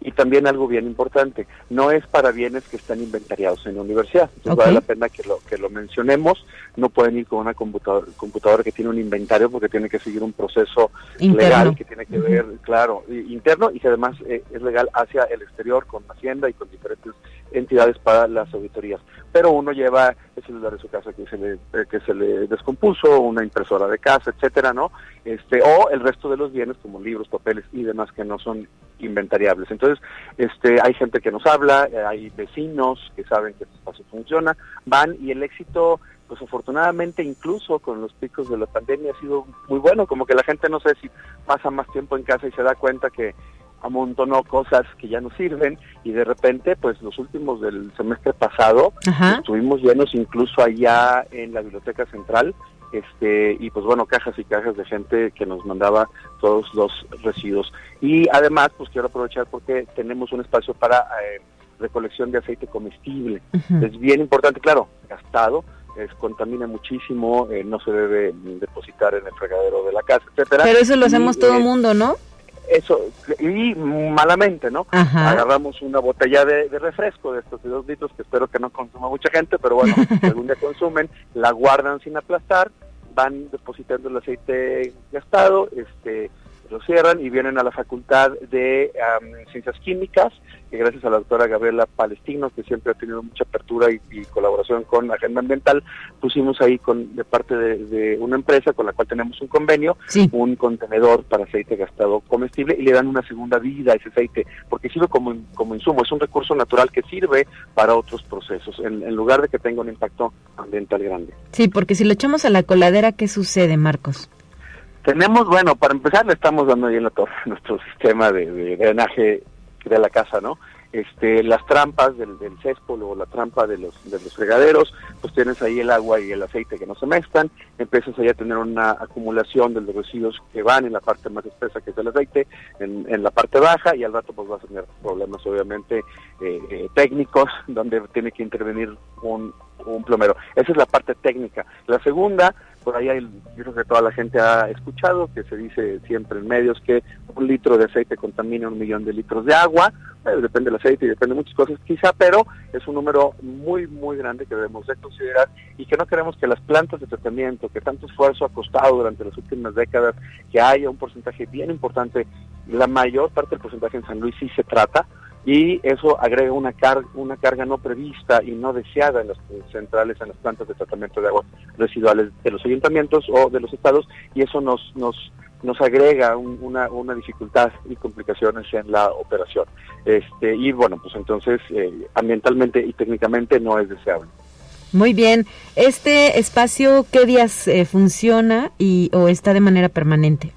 Y también algo bien importante, no es para bienes que están inventariados en la universidad. Entonces vale la pena que lo, que lo mencionemos. No pueden ir con una computadora, computadora que tiene un inventario porque tiene que seguir un proceso legal que tiene que ver, claro, interno y que además eh, es legal hacia el exterior con Hacienda y con diferentes entidades para las auditorías. Pero uno lleva el celular de su casa que se le, eh, que se le descompuso, una impresora de casa, etcétera, ¿no? Este, o el resto de los bienes como libros, papeles y demás que no son inventariables. Entonces, este, hay gente que nos habla, eh, hay vecinos que saben que este espacio funciona, van y el éxito pues afortunadamente incluso con los picos de la pandemia ha sido muy bueno, como que la gente no sé si pasa más tiempo en casa y se da cuenta que amontonó cosas que ya no sirven y de repente pues los últimos del semestre pasado estuvimos llenos incluso allá en la biblioteca central este y pues bueno cajas y cajas de gente que nos mandaba todos los residuos y además pues quiero aprovechar porque tenemos un espacio para eh, recolección de aceite comestible es bien importante claro gastado es, contamina muchísimo, eh, no se debe depositar en el fregadero de la casa, etcétera. Pero eso lo hacemos todo el eh, mundo, ¿no? Eso y malamente, ¿no? Agarramos una botella de, refresco de estos de dos litros que espero que no consuma mucha gente, pero bueno, algún día consumen, la guardan sin aplastar, van depositando el aceite gastado, este lo cierran y vienen a la Facultad de Ciencias Químicas, que gracias a la doctora Gabriela Palestino, que siempre ha tenido mucha apertura y, colaboración con la Agenda Ambiental, pusimos ahí con de parte de, una empresa con la cual tenemos un convenio, un contenedor para aceite gastado comestible y le dan una segunda vida a ese aceite, porque sirve como, como insumo, es un recurso natural que sirve para otros procesos, en, en lugar de que tenga un impacto ambiental grande. Sí, porque si lo echamos a la coladera, ¿qué sucede, Marcos? Tenemos, bueno, para empezar le estamos dando ahí en la torre nuestro sistema de, drenaje de la casa, ¿no? Este, las trampas del, del céspol o la trampa de los, de los fregaderos, pues tienes ahí el agua y el aceite que no se mezclan, empiezas ahí a tener una acumulación de los residuos que van en la parte más espesa que es el aceite, en, en la parte baja y al rato pues vas a tener problemas obviamente eh, eh, técnicos donde tiene que intervenir un, un plomero. Esa es la parte técnica. La segunda por ahí hay, yo creo que toda la gente ha escuchado que se dice siempre en medios que un litro de aceite contamina un millón de litros de agua, depende del aceite y depende de muchas cosas quizá, pero es un número muy, muy grande que debemos de considerar y que no queremos que las plantas de tratamiento, que tanto esfuerzo ha costado durante las últimas décadas, que haya un porcentaje bien importante, la mayor parte del porcentaje en San Luis sí se trata, y eso agrega una, carga una carga no prevista y no deseada en las centrales, en las plantas de tratamiento de aguas residuales de los ayuntamientos o de los estados y eso nos, nos, nos agrega una, una dificultad y complicaciones en la operación. Este, y bueno, pues entonces eh, ambientalmente y técnicamente no es deseable. Muy bien. ¿Este espacio qué días eh, funciona y o está de manera permanente?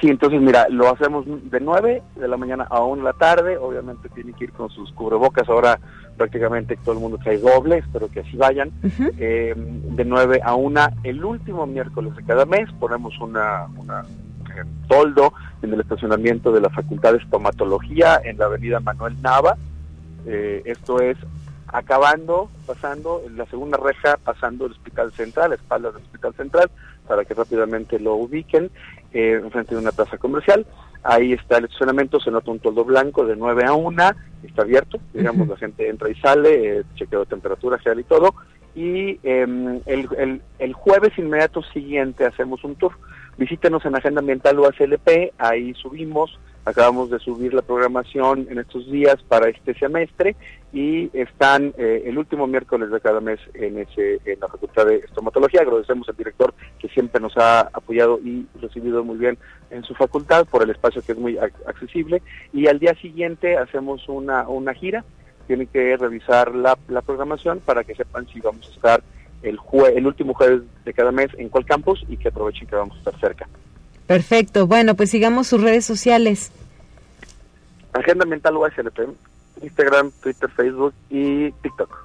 Sí, entonces mira, lo hacemos de 9 de la mañana a 1 de la tarde, obviamente tienen que ir con sus cubrebocas, ahora prácticamente todo el mundo trae doble, espero que así vayan, eh, de 9 a 1 el último miércoles de cada mes ponemos una, una eh, toldo en el estacionamiento de la Facultad de Estomatología en la avenida Manuel Nava, eh, esto es acabando, pasando en la segunda reja, pasando el Hospital Central, la espalda del Hospital Central, para que rápidamente lo ubiquen, eh, enfrente de una plaza comercial. Ahí está el estacionamiento, se nota un toldo blanco de 9 a 1, está abierto, digamos, la gente entra y sale, eh, chequeo de temperatura general y todo. Y em, el, el, el jueves inmediato siguiente hacemos un tour. Visítenos en Agenda Ambiental UACLP, ahí subimos Acabamos de subir la programación en estos días para este semestre y están eh, el último miércoles de cada mes en, ese, en la Facultad de Estomatología. Agradecemos al director que siempre nos ha apoyado y recibido muy bien en su facultad por el espacio que es muy accesible. Y al día siguiente hacemos una, una gira. Tienen que revisar la, la programación para que sepan si vamos a estar el, el último jueves de cada mes en cuál campus y que aprovechen que vamos a estar cerca. Perfecto. Bueno, pues sigamos sus redes sociales. Agenda Ambiental USLP, Instagram, Twitter, Facebook y TikTok.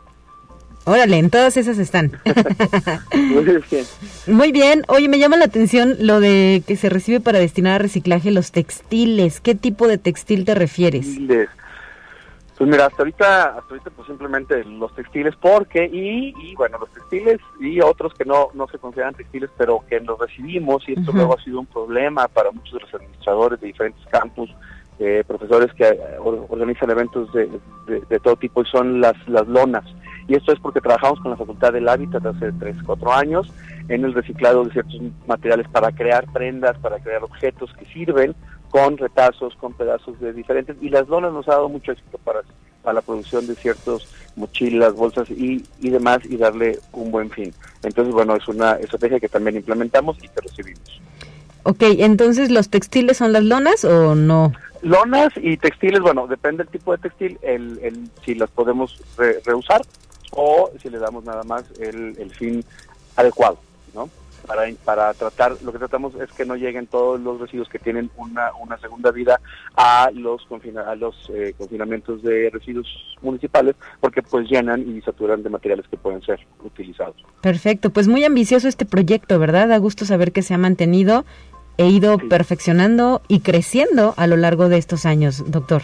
Órale, en todas esas están. Muy bien. Muy bien. Oye, me llama la atención lo de que se recibe para destinar a reciclaje los textiles. ¿Qué tipo de textil te refieres? Textiles. Pues mira, hasta ahorita, hasta ahorita pues simplemente los textiles, porque, y, y bueno, los textiles y otros que no, no se consideran textiles, pero que los recibimos, y esto luego ha sido un problema para muchos de los administradores de diferentes campus, eh, profesores que eh, or- organizan eventos de, de- de todo tipo, y son las, las lonas. Y esto es porque trabajamos con la Facultad del Hábitat hace 3, 4 años en el reciclado de ciertos materiales para crear prendas, para crear objetos que sirven con retazos, con pedazos de diferentes. Y las lonas nos ha dado mucho éxito para, para la producción de ciertos mochilas, bolsas y, y demás y darle un buen fin. Entonces, bueno, es una estrategia que también implementamos y que recibimos. Ok, entonces los textiles son las lonas o no? Lonas y textiles, bueno, depende del tipo de textil, el, el, si las podemos re- reusar o si le damos nada más el, el fin adecuado, ¿no? Para, para tratar, lo que tratamos es que no lleguen todos los residuos que tienen una, una segunda vida a los, confina- a los eh, confinamientos de residuos municipales, porque pues llenan y saturan de materiales que pueden ser utilizados. Perfecto, pues muy ambicioso este proyecto, ¿verdad? Da gusto saber que se ha mantenido e ido perfeccionando y creciendo a lo largo de estos años, doctor.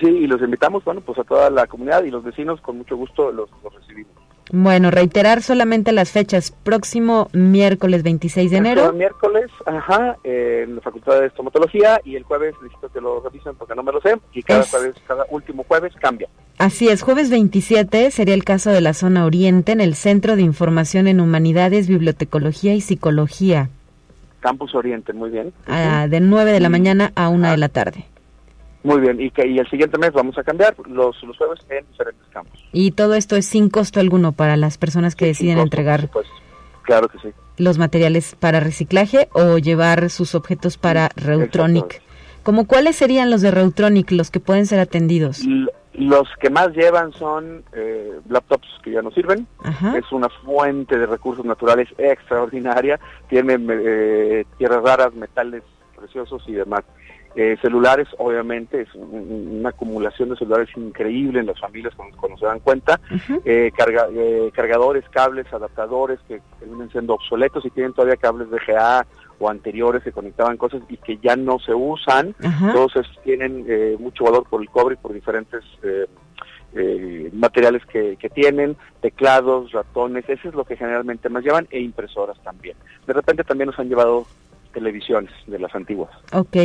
Sí, y los invitamos, bueno, pues a toda la comunidad y los vecinos con mucho gusto los, los recibimos. Bueno, reiterar solamente las fechas. Próximo miércoles 26 de enero. miércoles, ajá, eh, en la Facultad de Estomatología y el jueves necesito que lo revisen porque no me lo sé y cada Es- jueves, cada último jueves cambia. Así es, jueves 27 sería el caso de la zona oriente en el Centro de Información en Humanidades, Bibliotecología y Psicología, Campus Oriente, muy bien. ah, de 9 de la mañana a 1 de la tarde. Muy bien, y, que, y el siguiente mes vamos a cambiar los, los jueves en diferentes campos. Y todo esto es sin costo alguno para las personas que deciden costo, entregar Pues claro que sí. los materiales para reciclaje o llevar sus objetos para Reutronic. ¿Como cuáles serían los de Reutronic, los que pueden ser atendidos? L- Los que más llevan son eh, laptops que ya no sirven. Ajá. Es una fuente de recursos naturales extraordinaria. Tiene eh, tierras raras, metales preciosos y demás. Eh, celulares, obviamente, es un- una acumulación de celulares increíble en las familias cuando, cuando se dan cuenta. Eh, carga- eh, cargadores, cables, adaptadores que terminan siendo obsoletos y tienen todavía cables VGA o anteriores que conectaban cosas y que ya no se usan. Ajá. Todos esos tienen eh, mucho valor por el cobre y por diferentes eh, eh, materiales que, que tienen, teclados, ratones, eso es lo que generalmente más llevan, e impresoras también. De repente también nos han llevado televisiones de las antiguas. Ok.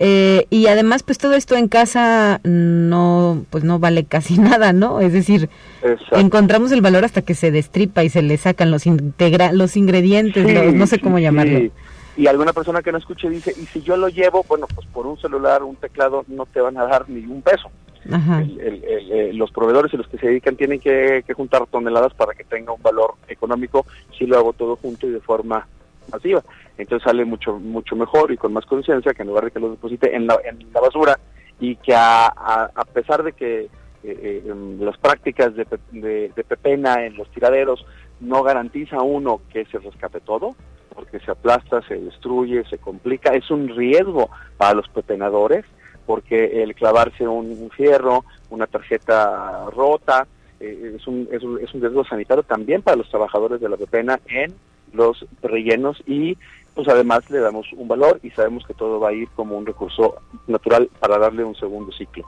Eh, y además, pues todo esto en casa no, pues no vale casi nada, ¿no? Es decir, Exacto. encontramos el valor hasta que se destripa y se le sacan los integra los ingredientes, Sí, los- no sé cómo sí, llamarlo. sí. Y alguna persona que no escuche dice, y si yo lo llevo, bueno, pues por un celular, un teclado, no te van a dar ni un peso. El- el- el- los proveedores y los que se dedican tienen que, que juntar toneladas para que tenga un valor económico si lo hago todo junto y de forma masiva. Entonces sale mucho mucho mejor y con más conciencia que en lugar de que lo deposite en la, en la basura y que a, a, a pesar de que eh, eh, las prácticas de, de, de pepena en los tiraderos no garantiza uno que se rescate todo, porque se aplasta, se destruye, se complica, es un riesgo para los pepenadores, porque el clavarse un, un fierro, una tarjeta rota, eh, es, un, es, un, es un riesgo sanitario también para los trabajadores de la pepena en los rellenos y pues además le damos un valor y sabemos que todo va a ir como un recurso natural para darle un segundo ciclo.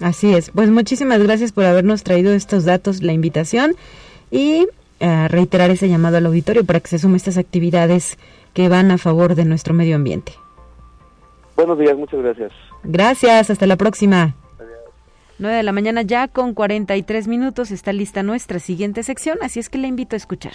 Así es. Pues muchísimas gracias por habernos traído estos datos, la invitación y eh, reiterar ese llamado al auditorio para que se sume a estas actividades que van a favor de nuestro medio ambiente. Buenos días, muchas gracias. Gracias, hasta la próxima. 9 de la mañana ya con 43 minutos está lista nuestra siguiente sección, así es que le invito a escuchar.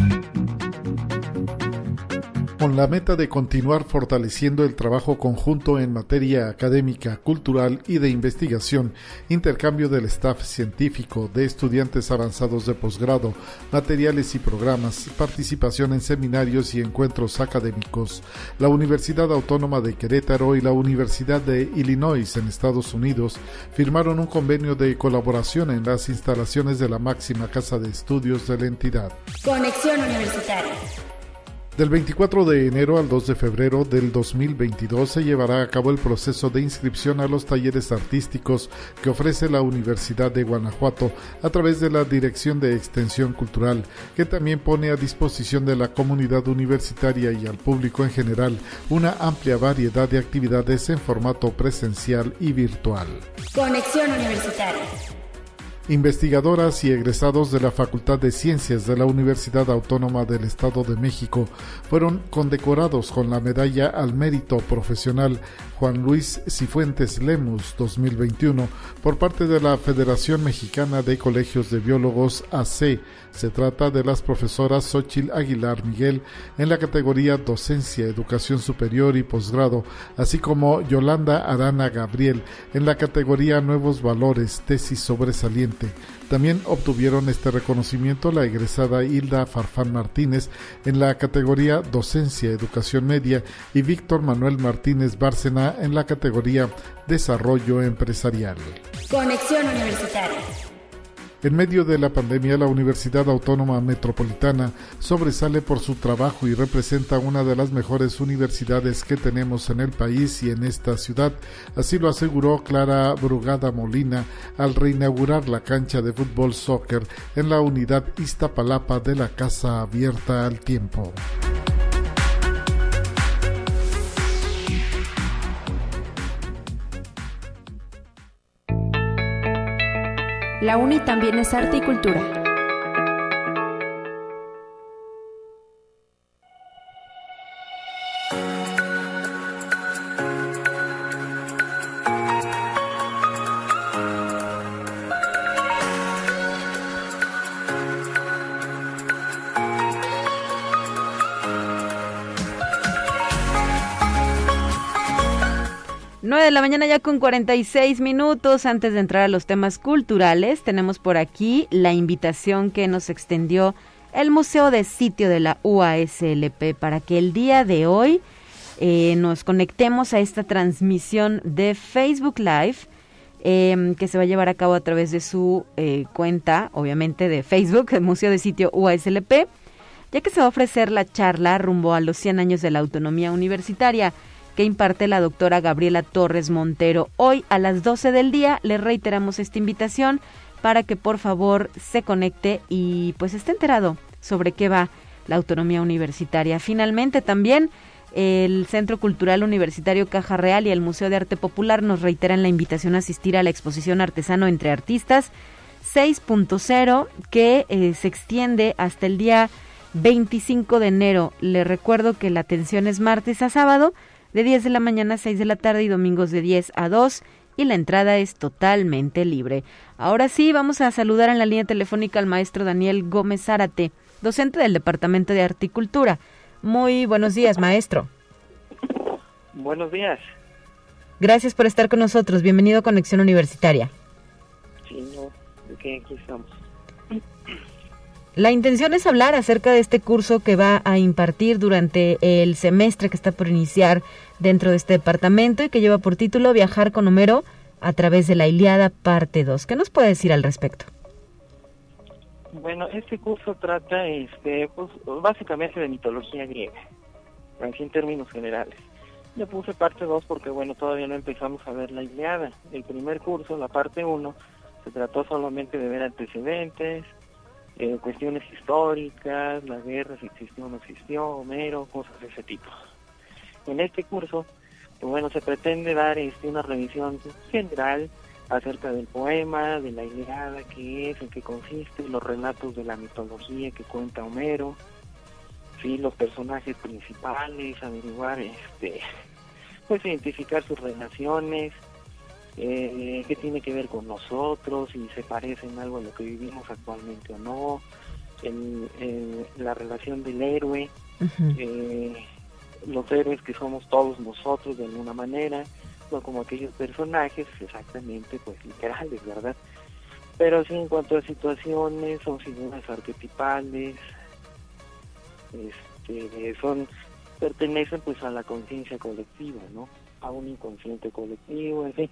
Con la meta de continuar fortaleciendo el trabajo conjunto en materia académica, cultural y de investigación, intercambio del staff científico, de estudiantes avanzados de posgrado, materiales y programas, participación en seminarios y encuentros académicos. La Universidad Autónoma de Querétaro y la Universidad de Illinois en Estados Unidos firmaron un convenio de colaboración en las instalaciones de la máxima casa de estudios de la entidad. Conexión Universitaria. Del 24 de enero al 2 de febrero del 2022 se llevará a cabo el proceso de inscripción a los talleres artísticos que ofrece la Universidad de Guanajuato a través de la Dirección de Extensión Cultural, que también pone a disposición de la comunidad universitaria y al público en general una amplia variedad de actividades en formato presencial y virtual. Conexión Universitaria. Investigadoras y egresados de la Facultad de Ciencias de la Universidad Autónoma del Estado de México fueron condecorados con la Medalla al Mérito Profesional Juan Luis Cifuentes Lemus 2021 por parte de la Federación Mexicana de Colegios de Biólogos AC. Se trata de las profesoras Xochil Aguilar Miguel en la categoría Docencia, Educación Superior y Posgrado, así como Yolanda Arana Gabriel en la categoría Nuevos Valores, Tesis Sobresaliente. También obtuvieron este reconocimiento la egresada Hilda Farfán Martínez en la categoría Docencia, Educación Media y Víctor Manuel Martínez Bárcena en la categoría Desarrollo Empresarial. Conexión Universitaria. En medio de la pandemia, la Universidad Autónoma Metropolitana sobresale por su trabajo y representa una de las mejores universidades que tenemos en el país y en esta ciudad. Así lo aseguró Clara Brugada Molina al reinaugurar la cancha de fútbol soccer en la unidad Iztapalapa de la Casa Abierta al Tiempo. La UNI también es arte y cultura. De la mañana ya con 46 minutos. Antes de entrar a los temas culturales, tenemos por aquí la invitación que nos extendió el Museo de Sitio de la UASLP para que el día de hoy eh, nos conectemos a esta transmisión de Facebook Live. Em, que se va a llevar a cabo a través de su eh, cuenta, obviamente de Facebook, el Museo de Sitio UASLP, ya que se va a ofrecer la charla rumbo a los 100 años de la autonomía universitaria que imparte la doctora Gabriela Torres Montero. Hoy a las 12 del día le reiteramos esta invitación para que por favor se conecte y pues esté enterado sobre qué va la autonomía universitaria. Finalmente también el Centro Cultural Universitario Caja Real y el Museo de Arte Popular nos reiteran la invitación a asistir a la exposición Artesano entre Artistas 6.0 que eh, se extiende hasta el día 25 de enero. Le recuerdo que la atención es martes a sábado de 10 de la mañana a 6 de la tarde y domingos de 10 a 2 y la entrada es totalmente libre. Ahora sí, vamos a saludar en la línea telefónica al maestro Daniel Gómez Zárate, docente del Departamento de Articultura. Muy buenos días, maestro. Buenos días. Gracias por estar con nosotros. Bienvenido a Conexión Universitaria. Sí, no, aquí estamos. La intención es hablar acerca de este curso que va a impartir durante el semestre que está por iniciar dentro de este departamento y que lleva por título Viajar con Homero a través de la Iliada, parte 2. ¿Qué nos puede decir al respecto? Bueno, este curso trata este, pues, básicamente de mitología griega, así en términos generales. Le puse parte 2 porque, bueno, todavía no empezamos a ver la Iliada. El primer curso, la parte 1, se trató solamente de ver antecedentes, eh, cuestiones históricas, la guerra, si existió o no existió, Homero, cosas de ese tipo. En este curso, pues bueno, se pretende dar este, una revisión general acerca del poema, de la Iliada, qué es, en qué consiste, los relatos de la mitología que cuenta Homero, sí, los personajes principales, averiguar, este, pues identificar sus relaciones, eh, qué tiene que ver con nosotros, si se parecen algo a lo que vivimos actualmente o no, en, la relación del héroe, eh, los héroes que somos todos nosotros de alguna manera, no como aquellos personajes exactamente pues literales, ¿verdad? Pero sí en cuanto a situaciones, son figuras arquetipales, este, son pertenecen pues a la conciencia colectiva, ¿no? A un inconsciente colectivo, en fin,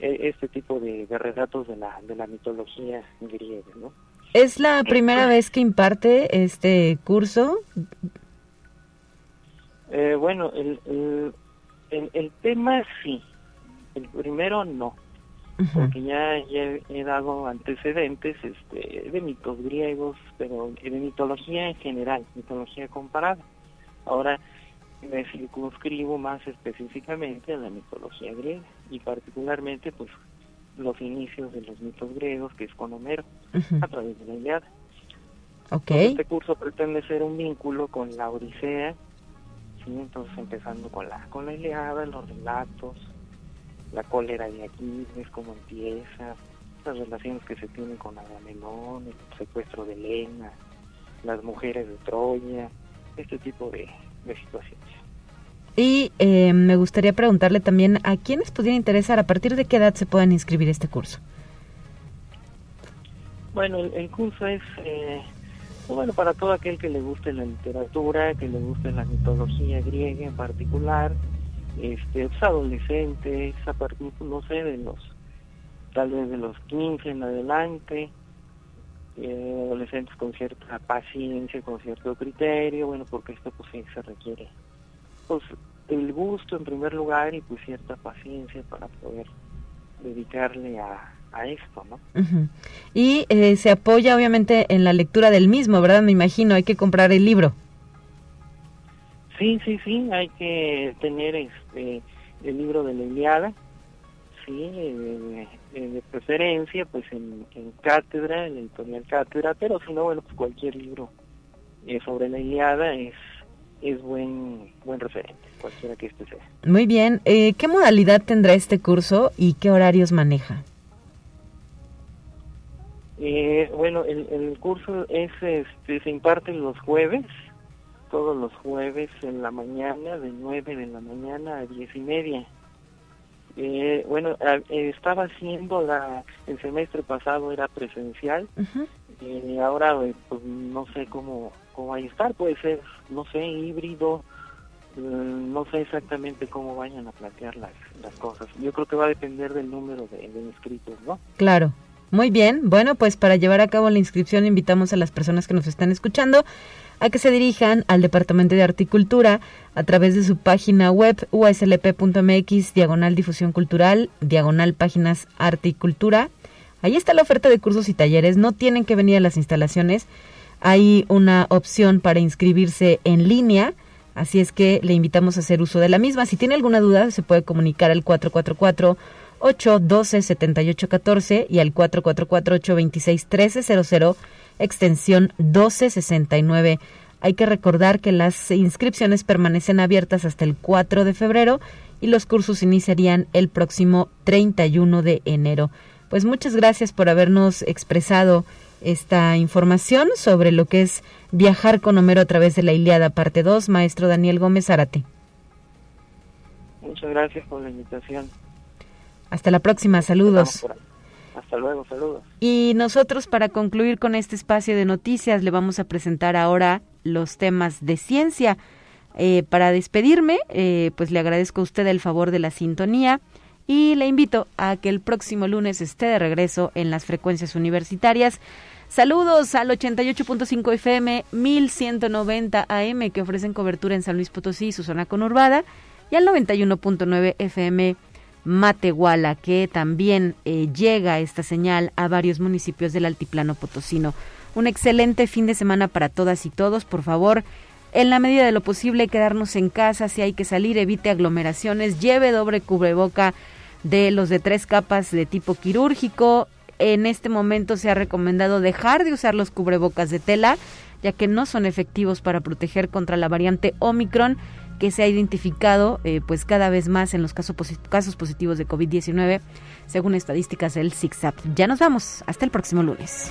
este tipo de, de relatos de la, de la mitología griega, ¿no? ¿Es la primera vez que imparte este curso? Eh, bueno, el, el, el, tema sí, el primero no, porque ya, ya, he dado antecedentes este, de mitos griegos, pero de mitología en general, mitología comparada. Ahora me circunscribo más específicamente a la mitología griega y particularmente pues los inicios de los mitos griegos, que es con Homero, a través de la Iliada. Okay. Este curso pretende ser un vínculo con la Odisea, ¿sí? entonces empezando con la, con la Iliada, los relatos, la cólera de Aquiles, cómo empieza, las relaciones que se tienen con Agamenón, el secuestro de Helena, las mujeres de Troya, este tipo de, de situaciones. Y eh, me gustaría preguntarle también a quiénes pudiera interesar, a partir de qué edad se pueden inscribir este curso. Bueno, el, curso es eh, bueno para todo aquel que le guste la literatura, que le guste la mitología griega en particular, este, pues, adolescentes, a partir, no sé, de los, tal vez de los 15 en adelante, eh, adolescentes con cierta paciencia, con cierto criterio, bueno, porque esto pues sí se requiere pues el gusto en primer lugar y pues cierta paciencia para poder dedicarle a, a esto, ¿no? Y eh, se apoya obviamente en la lectura del mismo, ¿verdad? Me imagino, hay que comprar el libro. Sí, sí, sí, hay que tener este el libro de la Iliada, sí, eh, eh, de preferencia pues en, en cátedra, en editorial cátedra, pero si no, bueno, pues cualquier libro sobre la Iliada es es buen, buen referente, cualquiera que este sea. Muy bien. Eh, ¿Qué modalidad tendrá este curso y qué horarios maneja? Eh, bueno, el, el curso es, este, se imparte los jueves, todos los jueves en la mañana, de 9 de la mañana a diez y media. Eh, bueno, estaba haciendo la, el semestre pasado era presencial, y ahora pues no sé cómo cómo vaya a estar, puede ser, no sé, híbrido, mm, no sé exactamente cómo vayan a plantear las, las cosas. Yo creo que va a depender del número de, inscritos, ¿no? Claro. Muy bien, bueno, pues para llevar a cabo la inscripción invitamos a las personas que nos están escuchando a que se dirijan al Departamento de Articultura a través de su página web uslp.mx, diagonal difusión cultural, diagonal páginas articultura. Ahí está la oferta de cursos y talleres, no tienen que venir a las instalaciones, hay una opción para inscribirse en línea, así es que le invitamos a hacer uso de la misma. Si tiene alguna duda, se puede comunicar al 444 812 7814 y al 444 826 1300 extensión 1269. Hay que recordar que las inscripciones permanecen abiertas hasta el 4 de febrero y los cursos iniciarían el próximo 31 de enero. Pues muchas gracias por habernos expresado esta información sobre lo que es viajar con Homero a través de la Iliada, parte 2, maestro Daniel Gómez Zárate. Muchas gracias por la invitación. Hasta la próxima, saludos. Hasta luego, saludos. Y nosotros para concluir con este espacio de noticias le vamos a presentar ahora los temas de ciencia. Eh, para despedirme, eh, pues le agradezco a usted el favor de la sintonía y le invito a que el próximo lunes esté de regreso en las frecuencias universitarias. Saludos al 88.5 FM, 1190 AM que ofrecen cobertura en San Luis Potosí y su zona conurbada y al 91.9 FM Matehuala que también eh, llega esta señal a varios municipios del altiplano potosino. Un excelente fin de semana para todas y todos. Por favor, en la medida de lo posible, quedarnos en casa. Si hay que salir, evite aglomeraciones, lleve doble cubreboca de los de tres capas de tipo quirúrgico, en este momento se ha recomendado dejar de usar los cubrebocas de tela, ya que no son efectivos para proteger contra la variante Omicron que se ha identificado eh, pues cada vez más en los casos, positivos de COVID-19, según estadísticas del ZigZag. Ya nos vamos, hasta el próximo lunes.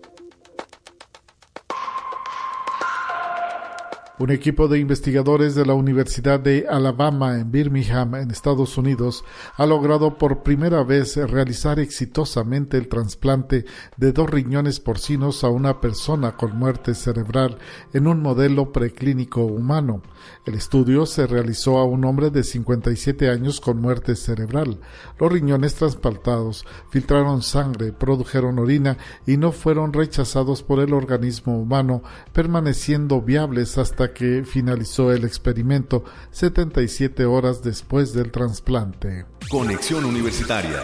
Un equipo de investigadores de la Universidad de Alabama en Birmingham, en Estados Unidos, ha logrado por primera vez realizar exitosamente el trasplante de dos riñones porcinos a una persona con muerte cerebral en un modelo preclínico humano. El estudio se realizó a un hombre de 57 años con muerte cerebral. Los riñones trasplantados filtraron sangre, produjeron orina y no fueron rechazados por el organismo humano, permaneciendo viables hasta que finalizó el experimento 77 horas después del trasplante. Conexión Universitaria.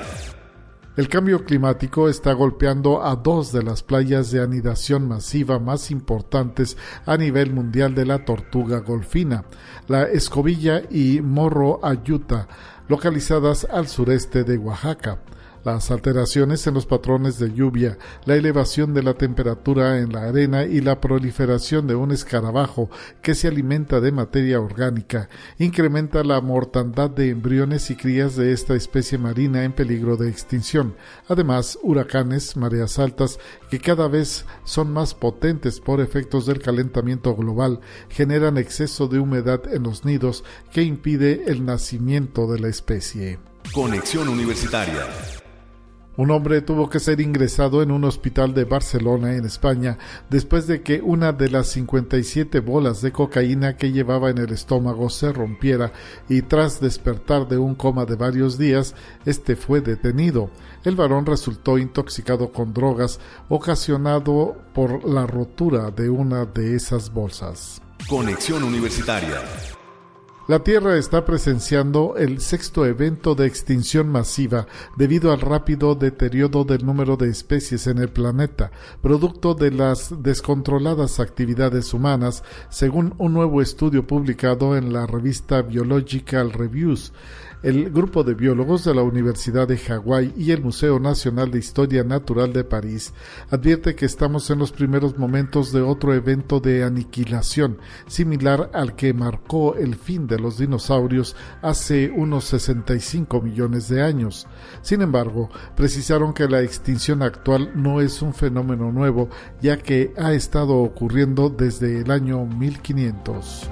El cambio climático está golpeando a dos de las playas de anidación masiva más importantes a nivel mundial de la tortuga golfina, la Escobilla y Morro Ayuta, localizadas al sureste de Oaxaca. Las alteraciones en los patrones de lluvia, la elevación de la temperatura en la arena y la proliferación de un escarabajo que se alimenta de materia orgánica incrementa la mortandad de embriones y crías de esta especie marina en peligro de extinción. Además, huracanes, mareas altas, que cada vez son más potentes por efectos del calentamiento global, generan exceso de humedad en los nidos que impide el nacimiento de la especie. Conexión Universitaria. Un hombre tuvo que ser ingresado en un hospital de Barcelona, en España, después de que una de las 57 bolas de cocaína que llevaba en el estómago se rompiera y tras despertar de un coma de varios días, este fue detenido. El varón resultó intoxicado con drogas ocasionado por la rotura de una de esas bolsas. Conexión Universitaria. La Tierra está presenciando el sexto evento de extinción masiva debido al rápido deterioro del número de especies en el planeta, producto de las descontroladas actividades humanas, según un nuevo estudio publicado en la revista Biological Reviews. El grupo de biólogos de la Universidad de Hawái y el Museo Nacional de Historia Natural de París advierte que estamos en los primeros momentos de otro evento de aniquilación, similar al que marcó el fin de los dinosaurios hace unos 65 millones de años. Sin embargo, precisaron que la extinción actual no es un fenómeno nuevo, ya que ha estado ocurriendo desde el año 1500.